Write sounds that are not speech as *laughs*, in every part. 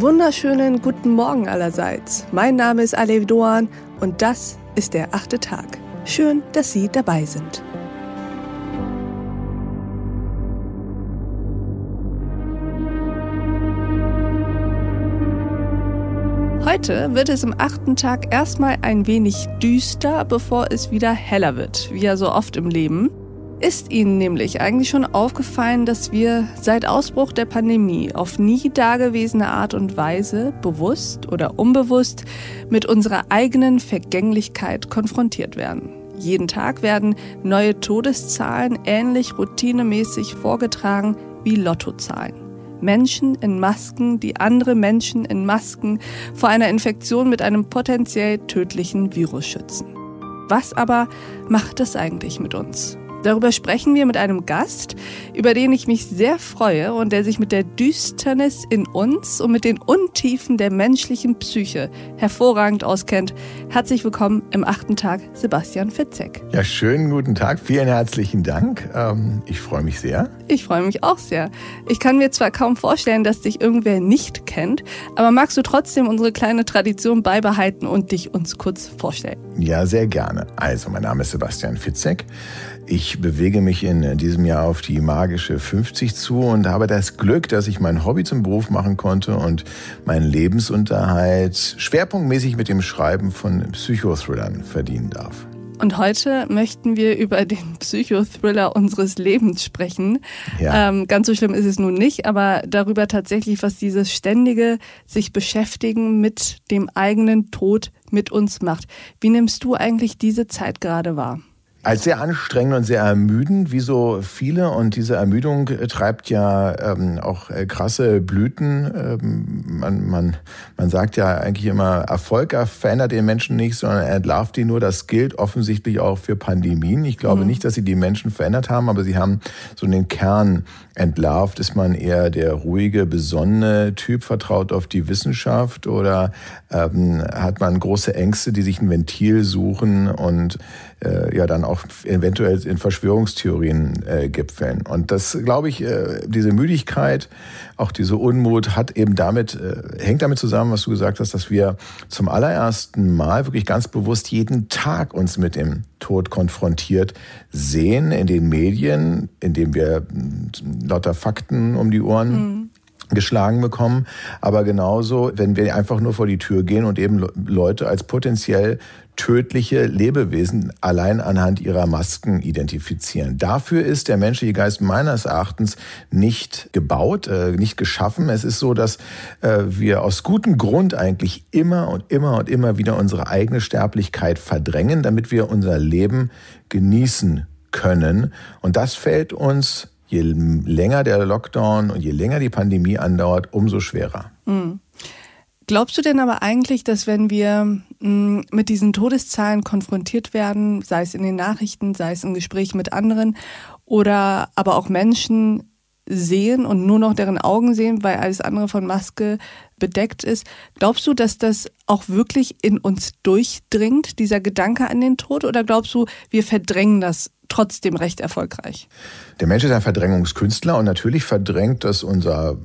Wunderschönen guten Morgen allerseits. Mein Name ist Alev Doan und das ist der achte Tag. Schön, dass Sie dabei sind. Heute wird es im achten Tag erstmal ein wenig düster, bevor es wieder heller wird, wie ja so oft im Leben. Ist Ihnen nämlich eigentlich schon aufgefallen, dass wir seit Ausbruch der Pandemie auf nie dagewesene Art und Weise, bewusst oder unbewusst, mit unserer eigenen Vergänglichkeit konfrontiert werden? Jeden Tag werden neue Todeszahlen ähnlich routinemäßig vorgetragen wie Lottozahlen. Menschen in Masken, die andere Menschen in Masken vor einer Infektion mit einem potenziell tödlichen Virus schützen. Was aber macht das eigentlich mit uns? Darüber sprechen wir mit einem Gast, über den ich mich sehr freue und der sich mit der Düsternis in uns und mit den Untiefen der menschlichen Psyche hervorragend auskennt. Herzlich willkommen im achten Tag, Sebastian Fitzek. Ja, schönen guten Tag, vielen herzlichen Dank. Ähm, ich freue mich sehr. Ich freue mich auch sehr. Ich kann mir zwar kaum vorstellen, dass dich irgendwer nicht kennt, aber magst du trotzdem unsere kleine Tradition beibehalten und dich uns kurz vorstellen? Ja, sehr gerne. Also, mein Name ist Sebastian Fitzek. Ich bewege mich in diesem Jahr auf die magische 50 zu und habe das Glück, dass ich mein Hobby zum Beruf machen konnte und meinen Lebensunterhalt schwerpunktmäßig mit dem Schreiben von Psychothrillern verdienen darf. Und heute möchten wir über den Psychothriller unseres Lebens sprechen. Ja. Ähm, ganz so schlimm ist es nun nicht, aber darüber tatsächlich, was dieses ständige sich beschäftigen mit dem eigenen Tod mit uns macht. Wie nimmst du eigentlich diese Zeit gerade wahr? Als sehr anstrengend und sehr ermüdend, wie so viele. Und diese Ermüdung äh, treibt ja ähm, auch äh, krasse Blüten. Ähm, man, man, man sagt ja eigentlich immer, Erfolg verändert den Menschen nicht, sondern er entlarvt ihn nur. Das gilt offensichtlich auch für Pandemien. Ich glaube mhm. nicht, dass sie die Menschen verändert haben, aber sie haben so den Kern entlarvt. Ist man eher der ruhige, besonnene Typ, vertraut auf die Wissenschaft oder ähm, hat man große Ängste, die sich ein Ventil suchen und äh, ja dann auch eventuell in Verschwörungstheorien äh, gipfeln. Und das, glaube ich, äh, diese Müdigkeit, auch diese Unmut hat eben damit, äh, hängt damit zusammen, was du gesagt hast, dass wir zum allerersten Mal wirklich ganz bewusst jeden Tag uns mit dem Tod konfrontiert sehen in den Medien, indem wir mm, lauter Fakten um die Ohren mhm geschlagen bekommen. Aber genauso, wenn wir einfach nur vor die Tür gehen und eben Leute als potenziell tödliche Lebewesen allein anhand ihrer Masken identifizieren. Dafür ist der menschliche Geist meines Erachtens nicht gebaut, äh, nicht geschaffen. Es ist so, dass äh, wir aus gutem Grund eigentlich immer und immer und immer wieder unsere eigene Sterblichkeit verdrängen, damit wir unser Leben genießen können. Und das fällt uns je länger der Lockdown und je länger die Pandemie andauert, umso schwerer. Mhm. Glaubst du denn aber eigentlich, dass wenn wir mm, mit diesen Todeszahlen konfrontiert werden, sei es in den Nachrichten, sei es im Gespräch mit anderen oder aber auch Menschen sehen und nur noch deren Augen sehen, weil alles andere von Maske bedeckt ist. Glaubst du, dass das auch wirklich in uns durchdringt, dieser Gedanke an den Tod? Oder glaubst du, wir verdrängen das trotzdem recht erfolgreich? Der Mensch ist ein Verdrängungskünstler und natürlich verdrängt das unser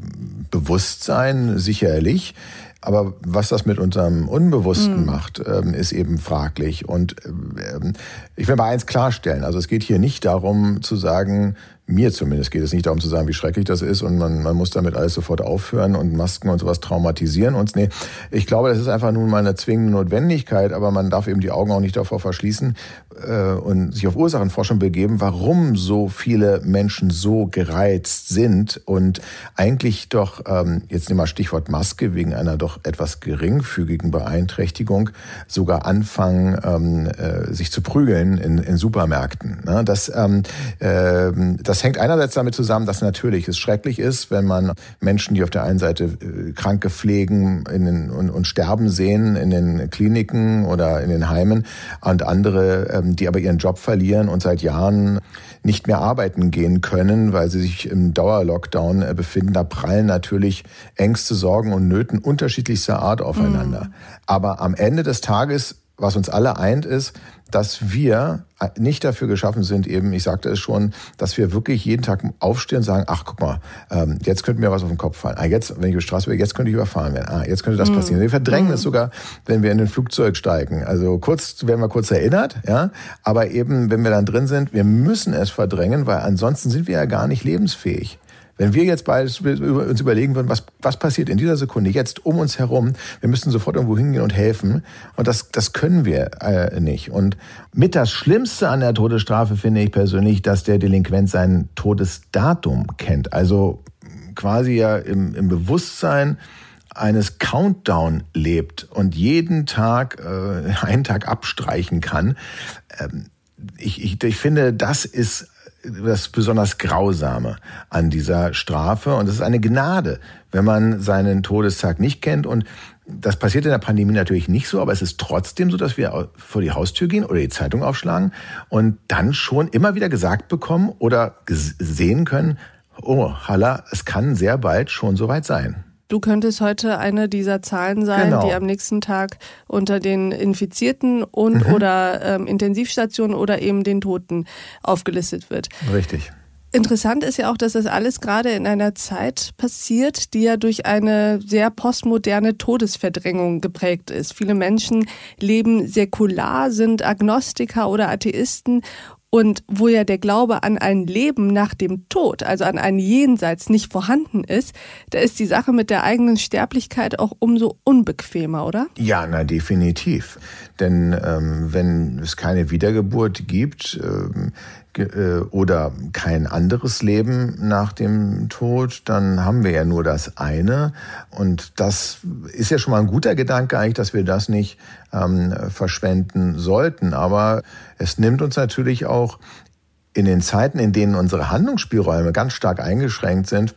Bewusstsein sicherlich. Aber was das mit unserem Unbewussten mhm. macht, ähm, ist eben fraglich. Und ähm, ich will mal eins klarstellen. Also es geht hier nicht darum zu sagen, mir zumindest geht es nicht darum zu sagen, wie schrecklich das ist und man, man muss damit alles sofort aufhören und Masken und sowas traumatisieren uns. Nee, ich glaube, das ist einfach nun mal eine zwingende Notwendigkeit, aber man darf eben die Augen auch nicht davor verschließen äh, und sich auf Ursachenforschung begeben, warum so viele Menschen so gereizt sind und eigentlich doch, ähm, jetzt nehmen wir Stichwort Maske, wegen einer doch etwas geringfügigen Beeinträchtigung sogar anfangen, ähm, äh, sich zu prügeln in, in Supermärkten. Ne? Das, ähm, äh, das das hängt einerseits damit zusammen, dass natürlich es schrecklich ist, wenn man Menschen, die auf der einen Seite äh, Kranke pflegen den, und, und sterben sehen in den Kliniken oder in den Heimen und andere, ähm, die aber ihren Job verlieren und seit Jahren nicht mehr arbeiten gehen können, weil sie sich im Dauerlockdown äh, befinden. Da prallen natürlich Ängste, Sorgen und Nöten unterschiedlichster Art aufeinander. Mhm. Aber am Ende des Tages was uns alle eint, ist, dass wir nicht dafür geschaffen sind, eben, ich sagte es schon, dass wir wirklich jeden Tag aufstehen und sagen, ach guck mal, ähm, jetzt könnte mir was auf den Kopf fallen. Ah, jetzt, wenn ich über die Straße bin, jetzt könnte ich überfahren werden. Ah, jetzt könnte das mhm. passieren. Wir verdrängen es mhm. sogar, wenn wir in ein Flugzeug steigen. Also kurz werden wir kurz erinnert, ja, aber eben, wenn wir dann drin sind, wir müssen es verdrängen, weil ansonsten sind wir ja gar nicht lebensfähig. Wenn wir jetzt beides uns überlegen würden, was, was passiert in dieser Sekunde jetzt um uns herum, wir müssten sofort irgendwo hingehen und helfen. Und das, das können wir äh, nicht. Und mit das Schlimmste an der Todesstrafe finde ich persönlich, dass der Delinquent sein Todesdatum kennt. Also quasi ja im, im Bewusstsein, eines Countdown lebt und jeden Tag äh, *laughs* einen Tag abstreichen kann. Ähm, ich, ich, ich finde, das ist das besonders Grausame an dieser Strafe. Und es ist eine Gnade, wenn man seinen Todestag nicht kennt. Und das passiert in der Pandemie natürlich nicht so, aber es ist trotzdem so, dass wir vor die Haustür gehen oder die Zeitung aufschlagen und dann schon immer wieder gesagt bekommen oder sehen können, oh, Halla, es kann sehr bald schon soweit sein. Du könntest heute eine dieser Zahlen sein, genau. die am nächsten Tag unter den Infizierten und mhm. oder ähm, Intensivstationen oder eben den Toten aufgelistet wird. Richtig. Interessant ist ja auch, dass das alles gerade in einer Zeit passiert, die ja durch eine sehr postmoderne Todesverdrängung geprägt ist. Viele Menschen leben säkular, sind Agnostiker oder Atheisten und wo ja der Glaube an ein Leben nach dem Tod, also an ein Jenseits nicht vorhanden ist, da ist die Sache mit der eigenen Sterblichkeit auch umso unbequemer, oder? Ja, na definitiv. Denn ähm, wenn es keine Wiedergeburt gibt, ähm, äh, oder kein anderes Leben nach dem Tod, dann haben wir ja nur das eine. Und das ist ja schon mal ein guter Gedanke eigentlich, dass wir das nicht ähm, verschwenden sollten. Aber es nimmt uns natürlich auch in den Zeiten, in denen unsere Handlungsspielräume ganz stark eingeschränkt sind,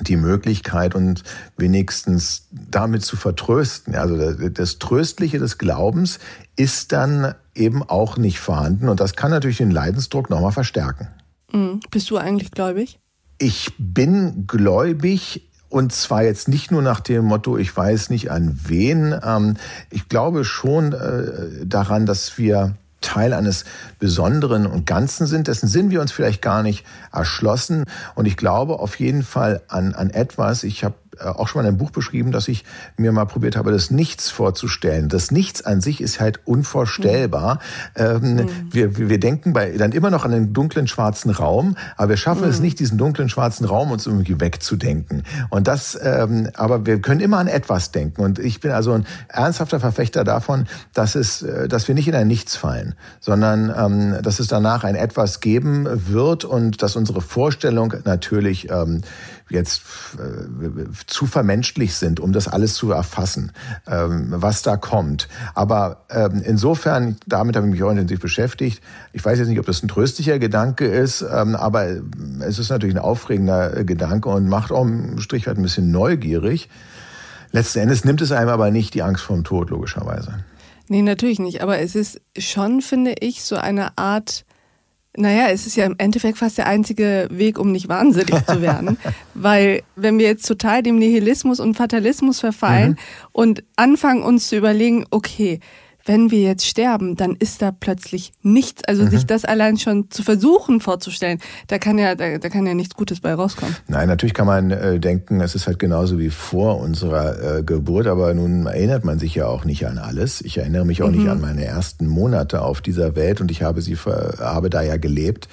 die Möglichkeit und wenigstens damit zu vertrösten. Also das Tröstliche des Glaubens ist dann eben auch nicht vorhanden und das kann natürlich den Leidensdruck nochmal verstärken. Mhm. Bist du eigentlich gläubig? Ich bin gläubig und zwar jetzt nicht nur nach dem Motto, ich weiß nicht an wen. Ähm, ich glaube schon äh, daran, dass wir Teil eines Besonderen und Ganzen sind. Dessen sind wir uns vielleicht gar nicht erschlossen. Und ich glaube auf jeden Fall an, an etwas. Ich habe auch schon mal in einem Buch beschrieben, dass ich mir mal probiert habe, das Nichts vorzustellen. Das Nichts an sich ist halt unvorstellbar. Mhm. Ähm, wir, wir denken bei, dann immer noch an den dunklen schwarzen Raum, aber wir schaffen mhm. es nicht, diesen dunklen schwarzen Raum uns irgendwie wegzudenken. Und das, ähm, aber wir können immer an etwas denken. Und ich bin also ein ernsthafter Verfechter davon, dass es, äh, dass wir nicht in ein Nichts fallen, sondern ähm, dass es danach ein etwas geben wird und dass unsere Vorstellung natürlich ähm, jetzt äh, zu vermenschlich sind, um das alles zu erfassen, ähm, was da kommt. Aber ähm, insofern, damit habe ich mich auch intensiv beschäftigt. Ich weiß jetzt nicht, ob das ein tröstlicher Gedanke ist, ähm, aber es ist natürlich ein aufregender Gedanke und macht auch im Strich halt ein bisschen neugierig. Letzten Endes nimmt es einem aber nicht die Angst vor dem Tod, logischerweise. Nee, natürlich nicht. Aber es ist schon, finde ich, so eine Art naja, es ist ja im Endeffekt fast der einzige Weg, um nicht wahnsinnig zu werden. *laughs* Weil wenn wir jetzt total dem Nihilismus und Fatalismus verfallen mhm. und anfangen uns zu überlegen, okay, wenn wir jetzt sterben, dann ist da plötzlich nichts. Also mhm. sich das allein schon zu versuchen vorzustellen, da kann ja, da, da, kann ja nichts Gutes bei rauskommen. Nein, natürlich kann man äh, denken, es ist halt genauso wie vor unserer äh, Geburt, aber nun erinnert man sich ja auch nicht an alles. Ich erinnere mich auch mhm. nicht an meine ersten Monate auf dieser Welt und ich habe sie habe da ja gelebt.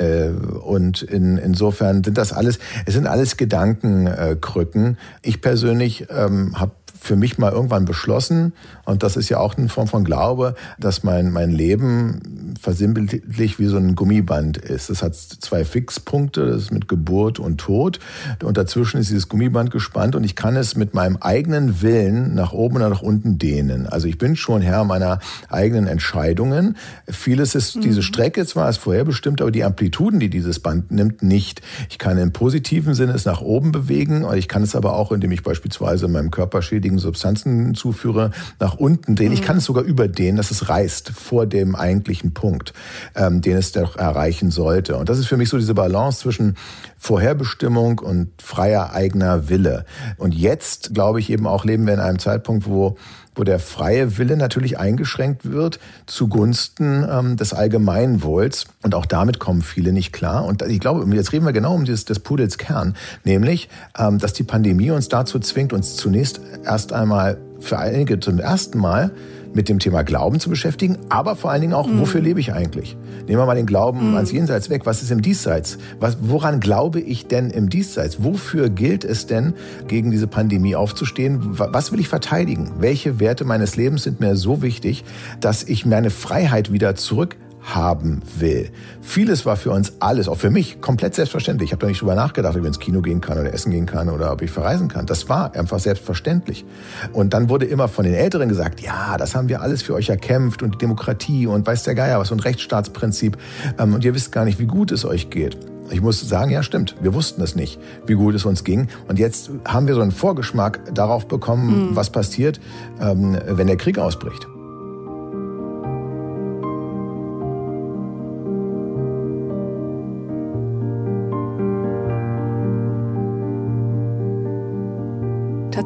Äh, und in, insofern sind das alles, es sind alles Gedankenkrücken. Ich persönlich ähm, habe für mich mal irgendwann beschlossen, und das ist ja auch eine Form von Glaube, dass mein, mein Leben versinnbildlich wie so ein Gummiband ist. Das hat zwei Fixpunkte, das ist mit Geburt und Tod. Und dazwischen ist dieses Gummiband gespannt und ich kann es mit meinem eigenen Willen nach oben oder nach unten dehnen. Also ich bin schon Herr meiner eigenen Entscheidungen. Vieles ist, mhm. diese Strecke zwar ist vorherbestimmt, aber die Amplituden, die dieses Band nimmt, nicht. Ich kann im positiven Sinne es nach oben bewegen, ich kann es aber auch, indem ich beispielsweise meinem Körper schädigen Substanzen zuführe, nach unten drehen. Mhm. Ich kann es sogar überdehnen, dass es reißt vor dem eigentlichen Punkt, ähm, den es doch erreichen sollte. Und das ist für mich so diese Balance zwischen Vorherbestimmung und freier eigener Wille. Und jetzt, glaube ich, eben auch leben wir in einem Zeitpunkt, wo wo der freie Wille natürlich eingeschränkt wird zugunsten ähm, des Allgemeinwohls. Und auch damit kommen viele nicht klar. Und ich glaube, jetzt reden wir genau um dieses, des Pudels Kern, nämlich, ähm, dass die Pandemie uns dazu zwingt, uns zunächst erst einmal für einige zum ersten Mal mit dem Thema Glauben zu beschäftigen, aber vor allen Dingen auch, mhm. wofür lebe ich eigentlich? Nehmen wir mal den Glauben mhm. ans Jenseits weg. Was ist im Diesseits? Was, woran glaube ich denn im Diesseits? Wofür gilt es denn, gegen diese Pandemie aufzustehen? Was will ich verteidigen? Welche Werte meines Lebens sind mir so wichtig, dass ich meine Freiheit wieder zurück haben will. Vieles war für uns alles, auch für mich, komplett selbstverständlich. Ich habe da nicht drüber nachgedacht, ob ich ins Kino gehen kann oder essen gehen kann oder ob ich verreisen kann. Das war einfach selbstverständlich. Und dann wurde immer von den Älteren gesagt, ja, das haben wir alles für euch erkämpft und die Demokratie und weiß der Geier was und Rechtsstaatsprinzip. Ähm, und ihr wisst gar nicht, wie gut es euch geht. Ich muss sagen, ja stimmt, wir wussten es nicht, wie gut es uns ging. Und jetzt haben wir so einen Vorgeschmack darauf bekommen, mhm. was passiert, ähm, wenn der Krieg ausbricht.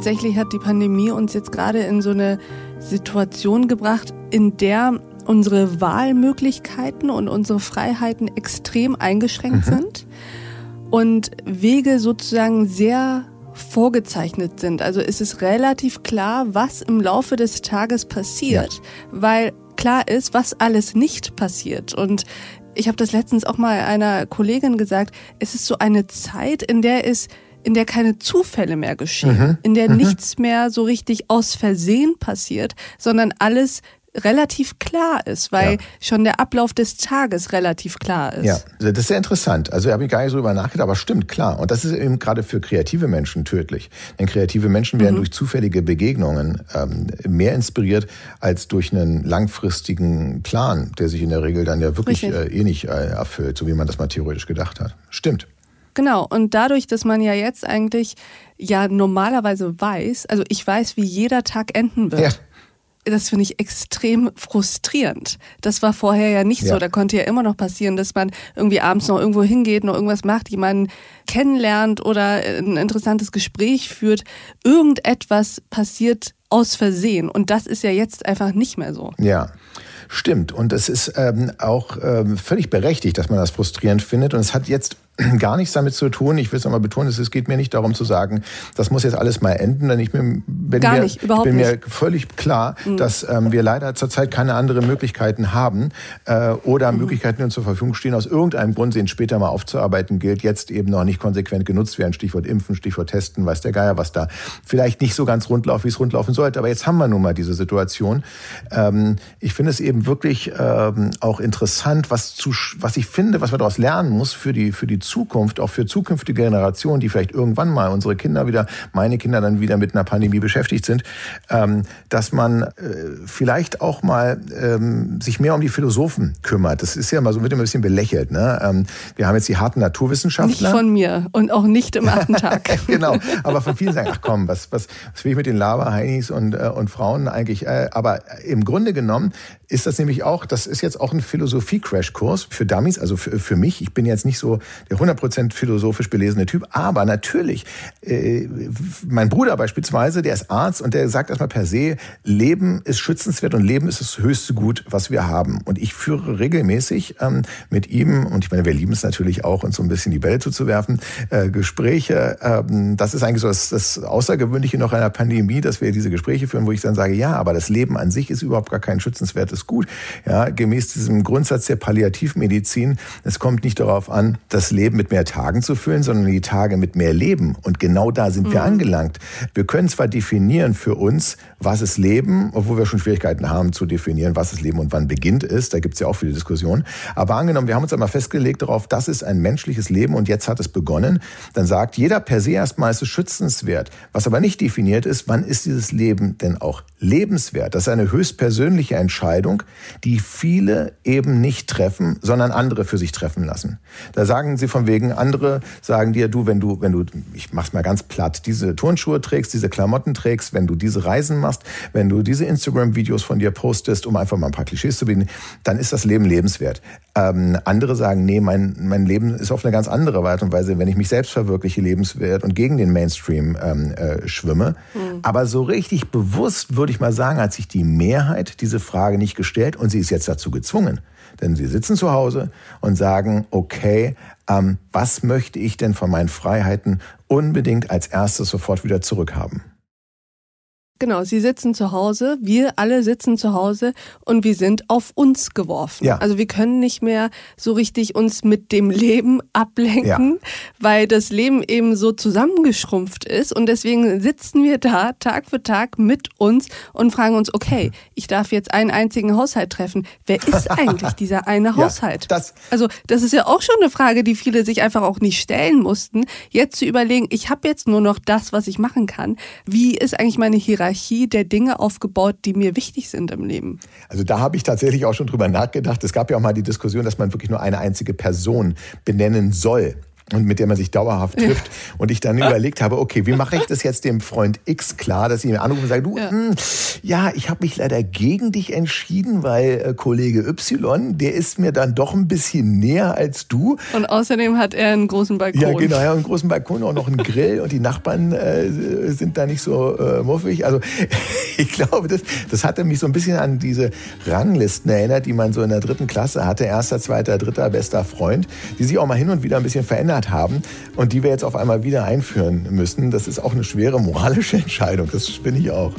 Tatsächlich hat die Pandemie uns jetzt gerade in so eine Situation gebracht, in der unsere Wahlmöglichkeiten und unsere Freiheiten extrem eingeschränkt mhm. sind und Wege sozusagen sehr vorgezeichnet sind. Also ist es relativ klar, was im Laufe des Tages passiert, ja. weil klar ist, was alles nicht passiert. Und ich habe das letztens auch mal einer Kollegin gesagt, es ist so eine Zeit, in der es in der keine Zufälle mehr geschehen, mhm. in der mhm. nichts mehr so richtig aus Versehen passiert, sondern alles relativ klar ist, weil ja. schon der Ablauf des Tages relativ klar ist. Ja, das ist sehr interessant. Also habe ich gar nicht so drüber nachgedacht, aber stimmt, klar. Und das ist eben gerade für kreative Menschen tödlich. Denn kreative Menschen werden mhm. durch zufällige Begegnungen ähm, mehr inspiriert als durch einen langfristigen Plan, der sich in der Regel dann ja wirklich äh, eh nicht äh, erfüllt, so wie man das mal theoretisch gedacht hat. Stimmt. Genau, und dadurch, dass man ja jetzt eigentlich ja normalerweise weiß, also ich weiß, wie jeder Tag enden wird. Ja. Das finde ich extrem frustrierend. Das war vorher ja nicht ja. so. Da konnte ja immer noch passieren, dass man irgendwie abends noch irgendwo hingeht, noch irgendwas macht, jemanden kennenlernt oder ein interessantes Gespräch führt. Irgendetwas passiert aus Versehen. Und das ist ja jetzt einfach nicht mehr so. Ja. Stimmt. Und es ist ähm, auch ähm, völlig berechtigt, dass man das frustrierend findet. Und es hat jetzt *clears throat* gar nichts damit zu tun. Ich will es nochmal betonen, es geht mir nicht darum zu sagen, das muss jetzt alles mal enden, denn ich bin, bin, gar mir, nicht, überhaupt bin mir völlig klar, mhm. dass ähm, wir leider zurzeit keine anderen Möglichkeiten haben äh, oder mhm. Möglichkeiten, die uns zur Verfügung stehen, aus irgendeinem Grund, den später mal aufzuarbeiten gilt, jetzt eben noch nicht konsequent genutzt werden. Stichwort Impfen, Stichwort Testen, weiß der Geier, was da vielleicht nicht so ganz rund läuft, wie es rund laufen sollte. Aber jetzt haben wir nun mal diese Situation. Ähm, ich finde es eben wirklich ähm, auch interessant, was, zu, was ich finde, was man daraus lernen muss für die, für die Zukunft, auch für zukünftige Generationen, die vielleicht irgendwann mal unsere Kinder wieder, meine Kinder dann wieder mit einer Pandemie beschäftigt sind, ähm, dass man äh, vielleicht auch mal ähm, sich mehr um die Philosophen kümmert. Das ist ja immer so, wird immer ein bisschen belächelt. Ne? Ähm, wir haben jetzt die harten Naturwissenschaftler. Nicht von mir und auch nicht im achten Tag. *laughs* genau, aber von vielen sagen, ach komm, was, was, was will ich mit den Lava-Heinis und, äh, und Frauen eigentlich? Äh, aber im Grunde genommen ist das nämlich auch, das ist jetzt auch ein Philosophie-Crash-Kurs für Dummies, also für, für mich. Ich bin jetzt nicht so der 100% philosophisch belesene Typ, aber natürlich, äh, mein Bruder beispielsweise, der ist Arzt und der sagt erstmal per se, Leben ist schützenswert und Leben ist das höchste Gut, was wir haben. Und ich führe regelmäßig ähm, mit ihm, und ich meine, wir lieben es natürlich auch, uns so ein bisschen die Bälle zuzuwerfen, äh, Gespräche. Ähm, das ist eigentlich so das, das Außergewöhnliche noch einer Pandemie, dass wir diese Gespräche führen, wo ich dann sage, ja, aber das Leben an sich ist überhaupt gar kein schützenswertes Gut. Ja, gemäß diesem Grundsatz der Palliativmedizin, es kommt nicht darauf an, das Leben mit mehr Tagen zu füllen, sondern die Tage mit mehr Leben. Und genau da sind mhm. wir angelangt. Wir können zwar definieren für uns, was ist Leben, obwohl wir schon Schwierigkeiten haben zu definieren, was ist Leben und wann beginnt es. Da gibt es ja auch viele Diskussionen. Aber angenommen, wir haben uns einmal festgelegt darauf, das ist ein menschliches Leben und jetzt hat es begonnen, dann sagt jeder per se erstmal, es ist schützenswert. Was aber nicht definiert ist, wann ist dieses Leben denn auch lebenswert? Das ist eine höchstpersönliche Entscheidung, die viele eben nicht treffen, sondern andere für sich treffen lassen. Da sagen sie von wegen, andere sagen dir, du, wenn du, wenn du, ich mach's mal ganz platt, diese Turnschuhe trägst, diese Klamotten trägst, wenn du diese Reisen machst, wenn du diese Instagram-Videos von dir postest, um einfach mal ein paar Klischees zu bieten, dann ist das Leben lebenswert. Ähm, andere sagen, nee, mein, mein Leben ist auf eine ganz andere Art und Weise, wenn ich mich selbst verwirkliche, lebenswert und gegen den Mainstream ähm, äh, schwimme. Mhm. Aber so richtig bewusst, würde ich mal sagen, hat sich die Mehrheit diese Frage nicht gestellt und sie ist jetzt dazu gezwungen. Denn sie sitzen zu Hause und sagen, okay, ähm, was möchte ich denn von meinen Freiheiten unbedingt als erstes sofort wieder zurückhaben? Genau, sie sitzen zu Hause, wir alle sitzen zu Hause und wir sind auf uns geworfen. Ja. Also wir können nicht mehr so richtig uns mit dem Leben ablenken, ja. weil das Leben eben so zusammengeschrumpft ist und deswegen sitzen wir da Tag für Tag mit uns und fragen uns, okay, ich darf jetzt einen einzigen Haushalt treffen. Wer ist *laughs* eigentlich dieser eine Haushalt? Ja, das also das ist ja auch schon eine Frage, die viele sich einfach auch nicht stellen mussten, jetzt zu überlegen, ich habe jetzt nur noch das, was ich machen kann. Wie ist eigentlich meine Hierarchie? Hierarchie der Dinge aufgebaut, die mir wichtig sind im Leben. Also da habe ich tatsächlich auch schon drüber nachgedacht. Es gab ja auch mal die Diskussion, dass man wirklich nur eine einzige Person benennen soll und mit der man sich dauerhaft trifft. Ja. Und ich dann überlegt habe, okay, wie mache ich das jetzt dem Freund X klar, dass ich ihn anrufe und sage, du, ja, mh, hm, ja ich habe mich leider gegen dich entschieden, weil äh, Kollege Y, der ist mir dann doch ein bisschen näher als du. Und außerdem hat er einen großen Balkon. Ja, genau, ja, einen großen Balkon, auch noch einen Grill und die Nachbarn äh, sind da nicht so äh, muffig. Also *laughs* ich glaube, das, das hatte mich so ein bisschen an diese Ranglisten erinnert, die man so in der dritten Klasse hatte. Erster, zweiter, dritter, bester Freund, die sich auch mal hin und wieder ein bisschen verändert verändert haben und die wir jetzt auf einmal wieder einführen müssen. Das ist auch eine schwere moralische *laughs* Entscheidung. Das bin ich auch.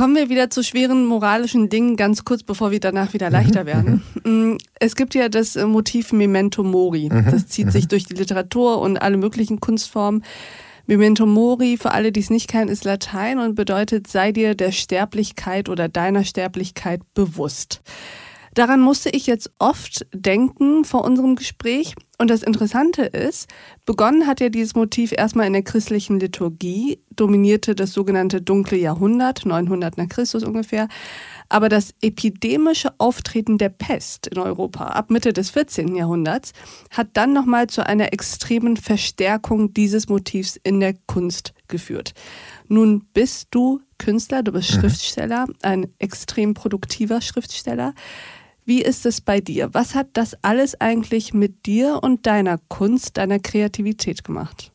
Kommen wir wieder zu schweren moralischen Dingen, ganz kurz, bevor wir danach wieder leichter *laughs* werden. Mm, es gibt ja das Motiv Memento Mori. Mhm. Das zieht sich mhm. durch die Literatur und alle möglichen Kunstformen. Memento Mori, für alle, die es nicht kennen, ist Latein und bedeutet, sei dir der Sterblichkeit oder deiner Sterblichkeit bewusst. Daran musste ich jetzt oft denken vor unserem Gespräch. Und das Interessante ist, begonnen hat ja dieses Motiv erstmal in der christlichen Liturgie, dominierte das sogenannte dunkle Jahrhundert, 900 nach Christus ungefähr. Aber das epidemische Auftreten der Pest in Europa ab Mitte des 14. Jahrhunderts hat dann nochmal zu einer extremen Verstärkung dieses Motivs in der Kunst geführt. Nun bist du Künstler, du bist mhm. Schriftsteller, ein extrem produktiver Schriftsteller. Wie ist es bei dir? Was hat das alles eigentlich mit dir und deiner Kunst, deiner Kreativität gemacht?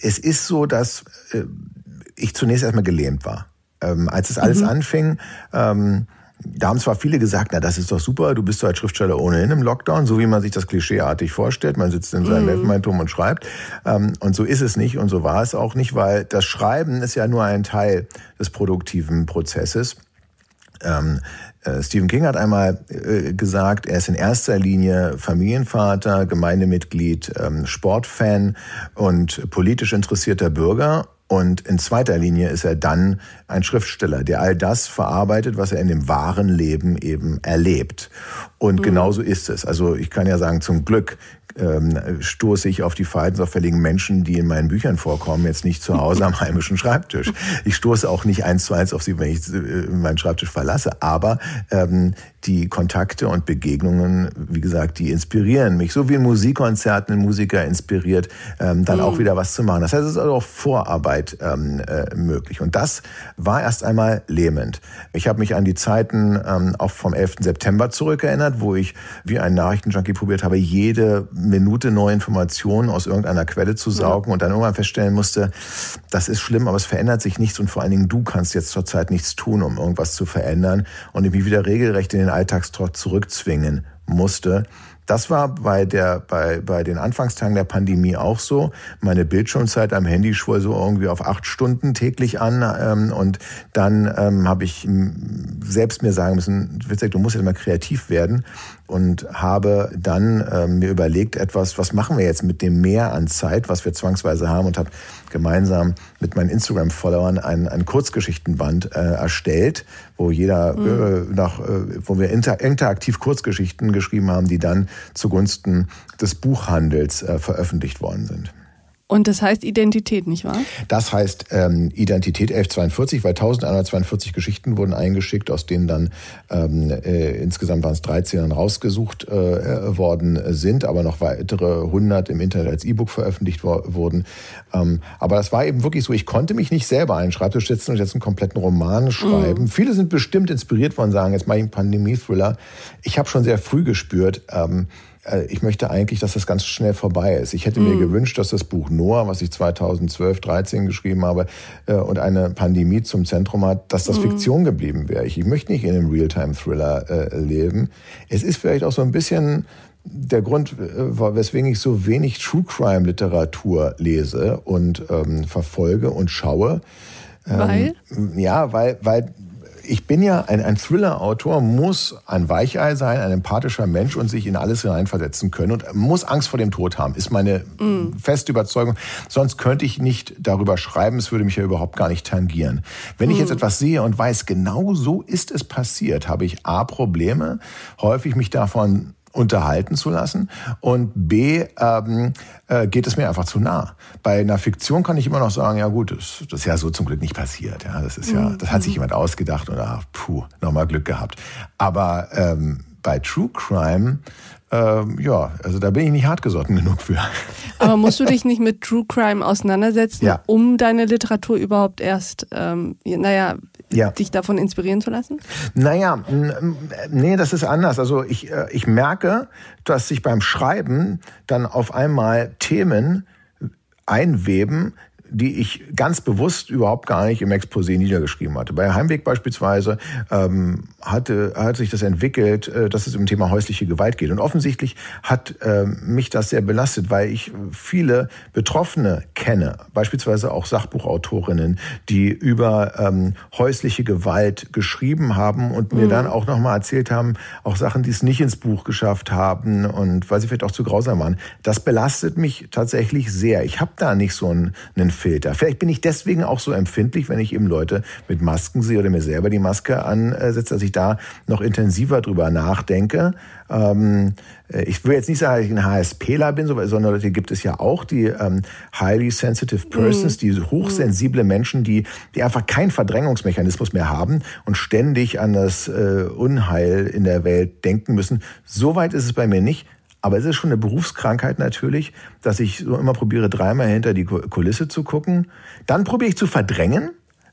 Es ist so, dass äh, ich zunächst erstmal gelähmt war. Ähm, als es alles mhm. anfing, ähm, da haben zwar viele gesagt, na, das ist doch super, du bist so als Schriftsteller ohnehin im Lockdown, so wie man sich das klischeeartig vorstellt. Man sitzt in seinem mm. Elfenbeinturm und schreibt. Ähm, und so ist es nicht und so war es auch nicht, weil das Schreiben ist ja nur ein Teil des produktiven Prozesses. Ähm, äh, Stephen King hat einmal äh, gesagt, er ist in erster Linie Familienvater, Gemeindemitglied, ähm, Sportfan und politisch interessierter Bürger. Und in zweiter Linie ist er dann ein Schriftsteller, der all das verarbeitet, was er in dem wahren Leben eben erlebt. Und mhm. genauso ist es. Also ich kann ja sagen, zum Glück ähm, stoße ich auf die verhaltensauffälligen Menschen, die in meinen Büchern vorkommen, jetzt nicht zu Hause am heimischen Schreibtisch. Ich stoße auch nicht eins zu eins auf sie, wenn ich äh, meinen Schreibtisch verlasse. Aber ähm, die Kontakte und Begegnungen, wie gesagt, die inspirieren mich. So wie in Musikkonzerten ein Musiker inspiriert, ähm, dann mhm. auch wieder was zu machen. Das heißt, es ist also auch Vorarbeit ähm, äh, möglich. Und das war erst einmal lähmend. Ich habe mich an die Zeiten ähm, auch vom 11. September zurückerinnert, wo ich wie ein Nachrichtenjunkie probiert habe, jede Minute neue Informationen aus irgendeiner Quelle zu saugen ja. und dann irgendwann feststellen musste, das ist schlimm, aber es verändert sich nichts und vor allen Dingen du kannst jetzt zurzeit nichts tun, um irgendwas zu verändern und ich mich wieder regelrecht in den Alltagstrott zurückzwingen musste. Das war bei der, bei, bei den Anfangstagen der Pandemie auch so. Meine Bildschirmzeit am Handy schwor so irgendwie auf acht Stunden täglich an. Ähm, und dann ähm, habe ich selbst mir sagen müssen, Witzek, du musst jetzt mal kreativ werden und habe dann ähm, mir überlegt, etwas, was machen wir jetzt mit dem Mehr an Zeit, was wir zwangsweise haben und habe gemeinsam mit meinen Instagram-Followern ein, ein Kurzgeschichtenband äh, erstellt, wo jeder mhm. äh, nach, äh, wo wir inter, interaktiv Kurzgeschichten geschrieben haben, die dann zugunsten des Buchhandels äh, veröffentlicht worden sind. Und das heißt Identität, nicht wahr? Das heißt ähm, Identität 1142, weil 1142 Geschichten wurden eingeschickt, aus denen dann ähm, äh, insgesamt waren es 13 rausgesucht äh, worden sind, aber noch weitere 100 im Internet als E-Book veröffentlicht wurden. Ähm, aber das war eben wirklich so, ich konnte mich nicht selber an den Schreibtisch setzen und jetzt einen kompletten Roman schreiben. Mhm. Viele sind bestimmt inspiriert von sagen, jetzt mache ich einen Pandemie-Thriller. Ich habe schon sehr früh gespürt, ähm, äh, ich möchte eigentlich, dass das ganz schnell vorbei ist. Ich hätte mm. mir gewünscht, dass das Buch Noah, was ich 2012, 13 geschrieben habe, äh, und eine Pandemie zum Zentrum hat, dass das mm. Fiktion geblieben wäre. Ich, möchte nicht in einem Realtime-Thriller äh, leben. Es ist vielleicht auch so ein bisschen der Grund, äh, weswegen ich so wenig True Crime Literatur lese und ähm, verfolge und schaue. Ähm, weil? Ja, weil, weil ich bin ja ein, ein Thriller-Autor, muss ein Weichei sein, ein empathischer Mensch und sich in alles hineinversetzen können und muss Angst vor dem Tod haben, ist meine mm. feste Überzeugung. Sonst könnte ich nicht darüber schreiben, es würde mich ja überhaupt gar nicht tangieren. Wenn mm. ich jetzt etwas sehe und weiß, genau so ist es passiert, habe ich A, Probleme, häufig mich davon unterhalten zu lassen und B, ähm, äh, geht es mir einfach zu nah. Bei einer Fiktion kann ich immer noch sagen, ja gut, das, das ist ja so zum Glück nicht passiert. Ja, das ist ja, das hat sich mhm. jemand ausgedacht oder puh, nochmal Glück gehabt. Aber ähm, bei True Crime ähm, ja, also da bin ich nicht hartgesotten *laughs* genug für. Aber musst du dich nicht mit True Crime auseinandersetzen, ja. um deine Literatur überhaupt erst, ähm, naja, ja. dich davon inspirieren zu lassen? Naja, nee, das ist anders. Also ich, äh, ich merke, dass sich beim Schreiben dann auf einmal Themen einweben, die ich ganz bewusst überhaupt gar nicht im Exposé niedergeschrieben hatte. Bei Heimweg beispielsweise ähm, hatte, hat sich das entwickelt, äh, dass es um Thema häusliche Gewalt geht. Und offensichtlich hat äh, mich das sehr belastet, weil ich viele Betroffene kenne, beispielsweise auch Sachbuchautorinnen, die über ähm, häusliche Gewalt geschrieben haben und mir mhm. dann auch nochmal erzählt haben, auch Sachen, die es nicht ins Buch geschafft haben und weil sie vielleicht auch zu grausam waren. Das belastet mich tatsächlich sehr. Ich habe da nicht so einen, einen Filter. Vielleicht bin ich deswegen auch so empfindlich, wenn ich eben Leute mit Masken sehe oder mir selber die Maske ansetze, dass ich da noch intensiver drüber nachdenke. Ähm, äh, ich will jetzt nicht sagen, dass ich ein HSPler bin, sondern Leute gibt es ja auch, die ähm, highly sensitive persons, mhm. die hochsensible Menschen, die, die einfach keinen Verdrängungsmechanismus mehr haben und ständig an das äh, Unheil in der Welt denken müssen. Soweit ist es bei mir nicht. Aber es ist schon eine Berufskrankheit natürlich, dass ich so immer probiere, dreimal hinter die Kulisse zu gucken. Dann probiere ich zu verdrängen.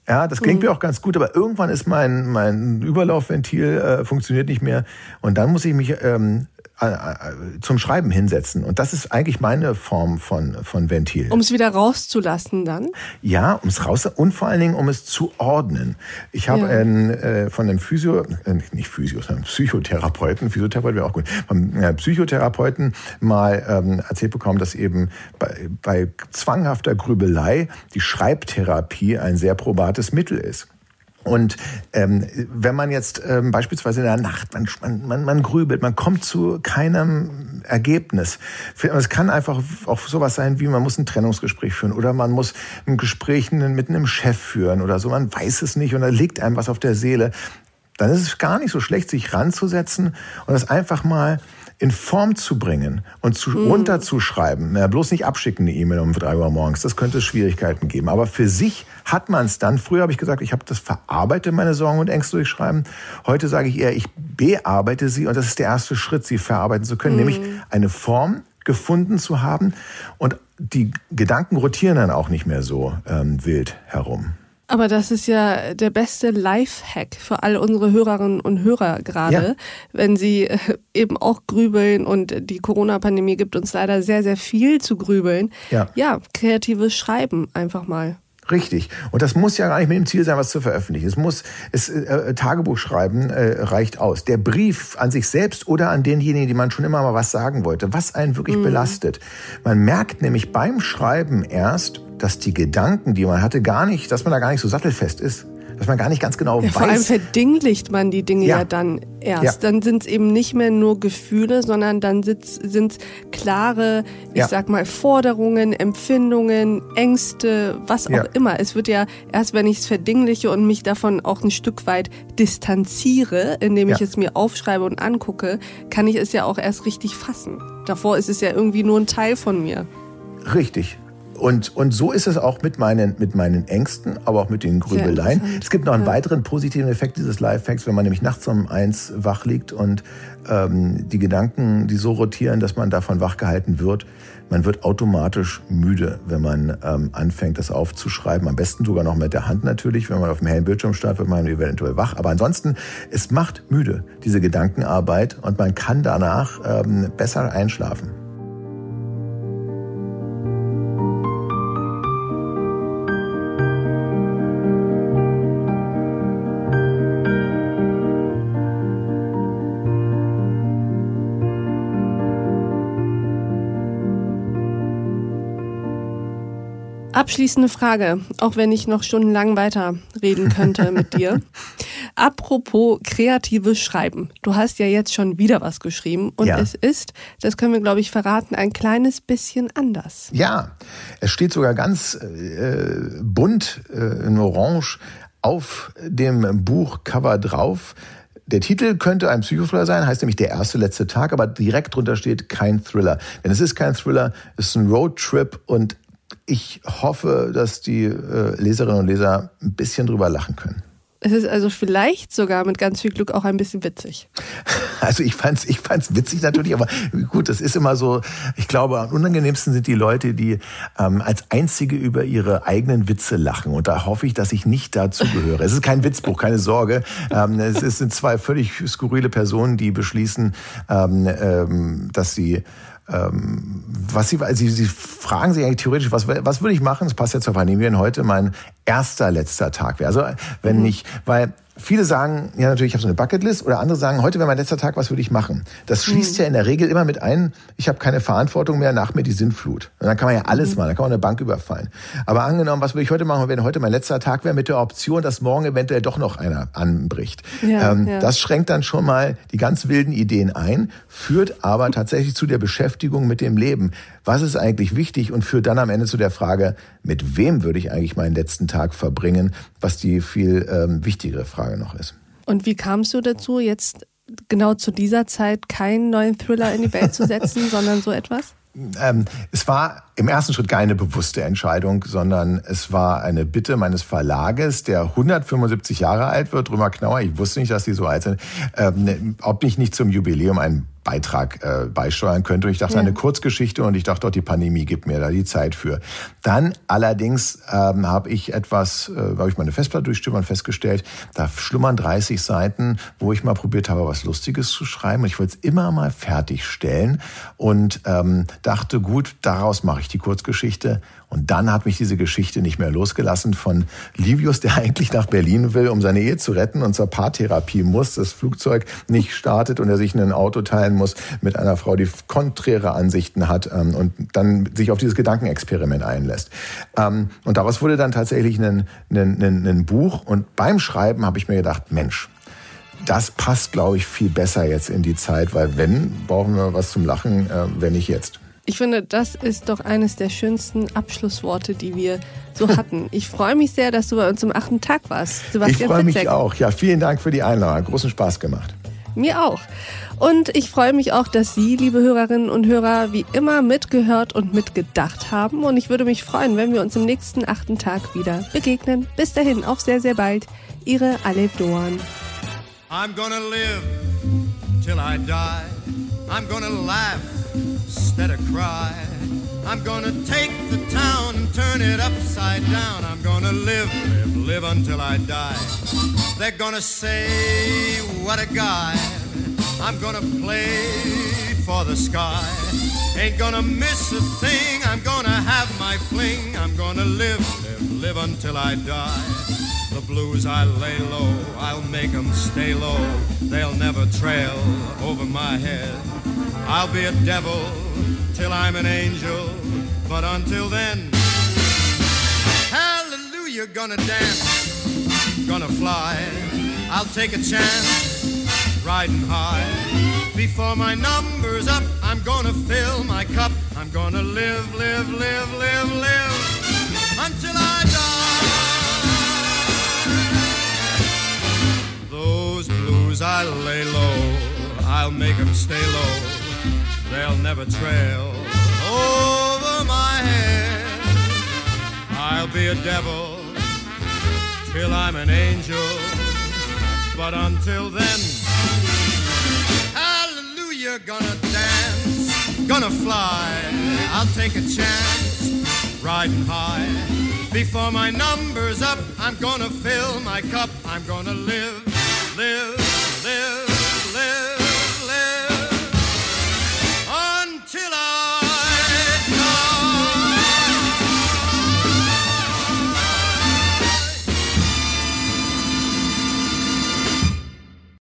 Ja, das klingt mhm. mir auch ganz gut, aber irgendwann ist mein, mein Überlaufventil äh, funktioniert nicht mehr. Und dann muss ich mich ähm, äh, äh, zum Schreiben hinsetzen. Und das ist eigentlich meine Form von, von Ventil. Um es wieder rauszulassen dann? Ja, um es raus und vor allen Dingen, um es zu ordnen. Ich habe ja. äh, von einem Physio, äh, nicht Physio, sondern Psychotherapeuten, Physiotherapeut wäre auch gut, vom äh, Psychotherapeuten mal ähm, erzählt bekommen, dass eben bei, bei zwanghafter Grübelei die Schreibtherapie ein sehr probates Mittel ist. Und ähm, wenn man jetzt ähm, beispielsweise in der Nacht, man, man, man grübelt, man kommt zu keinem Ergebnis. Es kann einfach auch sowas sein, wie man muss ein Trennungsgespräch führen oder man muss ein Gespräch mit einem Chef führen oder so. Man weiß es nicht und da liegt einem was auf der Seele. Dann ist es gar nicht so schlecht, sich ranzusetzen und das einfach mal in Form zu bringen und zu, mhm. runterzuschreiben. Ja, bloß nicht abschicken eine E-Mail um drei Uhr morgens. Das könnte Schwierigkeiten geben. Aber für sich hat man es dann. Früher habe ich gesagt, ich habe das verarbeitet, meine Sorgen und Ängste durchschreiben. Heute sage ich eher, ich bearbeite sie und das ist der erste Schritt, sie verarbeiten zu können, mhm. nämlich eine Form gefunden zu haben und die Gedanken rotieren dann auch nicht mehr so ähm, wild herum. Aber das ist ja der beste Life-Hack für all unsere Hörerinnen und Hörer gerade, ja. wenn sie äh, eben auch grübeln und die Corona-Pandemie gibt uns leider sehr, sehr viel zu grübeln. Ja, ja kreatives Schreiben einfach mal. Richtig. Und das muss ja gar nicht mit dem Ziel sein, was zu veröffentlichen. Es muss, es, äh, Tagebuch schreiben äh, reicht aus. Der Brief an sich selbst oder an denjenigen, die man schon immer mal was sagen wollte, was einen wirklich mhm. belastet. Man merkt nämlich beim Schreiben erst, dass die Gedanken, die man hatte, gar nicht, dass man da gar nicht so sattelfest ist. dass man gar nicht ganz genau ja, weiß. Vor allem verdinglicht man die Dinge ja, ja dann erst. Ja. Dann sind es eben nicht mehr nur Gefühle, sondern dann sind es klare, ich sag mal, Forderungen, Empfindungen, Ängste, was auch immer. Es wird ja erst, wenn ich es verdingliche und mich davon auch ein Stück weit distanziere, indem ich es mir aufschreibe und angucke, kann ich es ja auch erst richtig fassen. Davor ist es ja irgendwie nur ein Teil von mir. Richtig. Und, und so ist es auch mit meinen, mit meinen Ängsten, aber auch mit den Grübeleien. Es gibt noch einen weiteren positiven Effekt dieses Lifehacks, wenn man nämlich nachts um eins wach liegt und ähm, die Gedanken, die so rotieren, dass man davon wachgehalten wird. Man wird automatisch müde, wenn man ähm, anfängt, das aufzuschreiben. Am besten sogar noch mit der Hand natürlich. Wenn man auf dem hellen Bildschirm startet, wird man eventuell wach. Aber ansonsten, es macht müde, diese Gedankenarbeit. Und man kann danach ähm, besser einschlafen. Abschließende Frage, auch wenn ich noch stundenlang weiter reden könnte mit dir. *laughs* Apropos kreatives Schreiben. Du hast ja jetzt schon wieder was geschrieben und ja. es ist, das können wir glaube ich verraten, ein kleines bisschen anders. Ja, es steht sogar ganz äh, bunt äh, in Orange auf dem Buchcover drauf. Der Titel könnte ein Psychothriller sein, heißt nämlich Der erste letzte Tag, aber direkt drunter steht kein Thriller. Denn es ist kein Thriller, es ist ein Roadtrip und ich hoffe, dass die äh, Leserinnen und Leser ein bisschen drüber lachen können. Es ist also vielleicht sogar mit ganz viel Glück auch ein bisschen witzig. Also ich fand's, ich fand's witzig natürlich, aber gut, das ist immer so. Ich glaube, am unangenehmsten sind die Leute, die ähm, als einzige über ihre eigenen Witze lachen. Und da hoffe ich, dass ich nicht dazu gehöre. Es ist kein Witzbuch, keine Sorge. Ähm, es sind zwei völlig skurrile Personen, die beschließen, ähm, ähm, dass sie ähm, was sie, sie, sie fragen sich eigentlich theoretisch, was, was würde ich machen? Das passt ja zur Pandemie, heute mein erster letzter Tag wäre. Also wenn mhm. nicht, weil Viele sagen, ja natürlich, ich habe so eine Bucketlist oder andere sagen, heute wäre mein letzter Tag, was würde ich machen? Das schließt mhm. ja in der Regel immer mit ein, ich habe keine Verantwortung mehr, nach mir die Sinnflut. Und dann kann man ja alles mhm. machen, dann kann man eine Bank überfallen. Aber angenommen, was würde ich heute machen, wenn heute mein letzter Tag wäre, mit der Option, dass morgen eventuell doch noch einer anbricht. Ja, ähm, ja. Das schränkt dann schon mal die ganz wilden Ideen ein, führt aber tatsächlich zu der Beschäftigung mit dem Leben. Was ist eigentlich wichtig und führt dann am Ende zu der Frage, mit wem würde ich eigentlich meinen letzten Tag verbringen, was die viel ähm, wichtigere Frage noch ist. Und wie kamst du dazu, jetzt genau zu dieser Zeit keinen neuen Thriller in die Welt zu setzen, *laughs* sondern so etwas? Ähm, es war im ersten Schritt keine bewusste Entscheidung, sondern es war eine Bitte meines Verlages, der 175 Jahre alt wird, Römer Knauer, ich wusste nicht, dass die so alt sind, ähm, ob ich nicht zum Jubiläum ein Beitrag äh, beisteuern könnte. Und ich dachte, ja. eine Kurzgeschichte und ich dachte, auch die Pandemie gibt mir da die Zeit für. Dann allerdings ähm, habe ich etwas, äh, habe ich meine Festplatte durchstimmt und festgestellt, da schlummern 30 Seiten, wo ich mal probiert habe, was Lustiges zu schreiben. Und ich wollte es immer mal fertigstellen und ähm, dachte, gut, daraus mache ich die Kurzgeschichte und dann hat mich diese Geschichte nicht mehr losgelassen von Livius, der *laughs* eigentlich nach Berlin will, um seine Ehe zu retten und zur Paartherapie muss, das Flugzeug nicht startet und er sich in ein Auto teilen muss mit einer Frau, die konträre Ansichten hat ähm, und dann sich auf dieses Gedankenexperiment einlässt. Ähm, und daraus wurde dann tatsächlich ein, ein, ein, ein Buch und beim Schreiben habe ich mir gedacht, Mensch, das passt, glaube ich, viel besser jetzt in die Zeit, weil wenn, brauchen wir was zum Lachen, äh, wenn nicht jetzt. Ich finde, das ist doch eines der schönsten Abschlussworte, die wir so *laughs* hatten. Ich freue mich sehr, dass du bei uns am achten Tag warst. Sebastian ich freue mich auch. Ja, vielen Dank für die Einladung. Großen Spaß gemacht. Mir auch. Und ich freue mich auch, dass Sie, liebe Hörerinnen und Hörer, wie immer mitgehört und mitgedacht haben. Und ich würde mich freuen, wenn wir uns im nächsten achten Tag wieder begegnen. Bis dahin, auf sehr, sehr bald. Ihre Alef Doan. I'm gonna live till I die. I'm gonna laugh instead of cry. I'm gonna take the town and turn it upside down. I'm gonna live, live, live until I die. They're gonna say, what a guy. I'm gonna play for the sky. Ain't gonna miss a thing. I'm gonna have my fling. I'm gonna live, live, live until I die. The blues I lay low, I'll make them stay low. They'll never trail over my head. I'll be a devil till I'm an angel. But until then, hallelujah, gonna dance gonna fly. I'll take a chance, riding high. Before my number's up, I'm gonna fill my cup. I'm gonna live, live, live, live, live until I die. Those blues I lay low, I'll make them stay low. They'll never trail over my head. I'll be a devil till I'm an angel. But until then, hallelujah, gonna dance, gonna fly. I'll take a chance, riding high. Before my number's up, I'm gonna fill my cup. I'm gonna live, live, live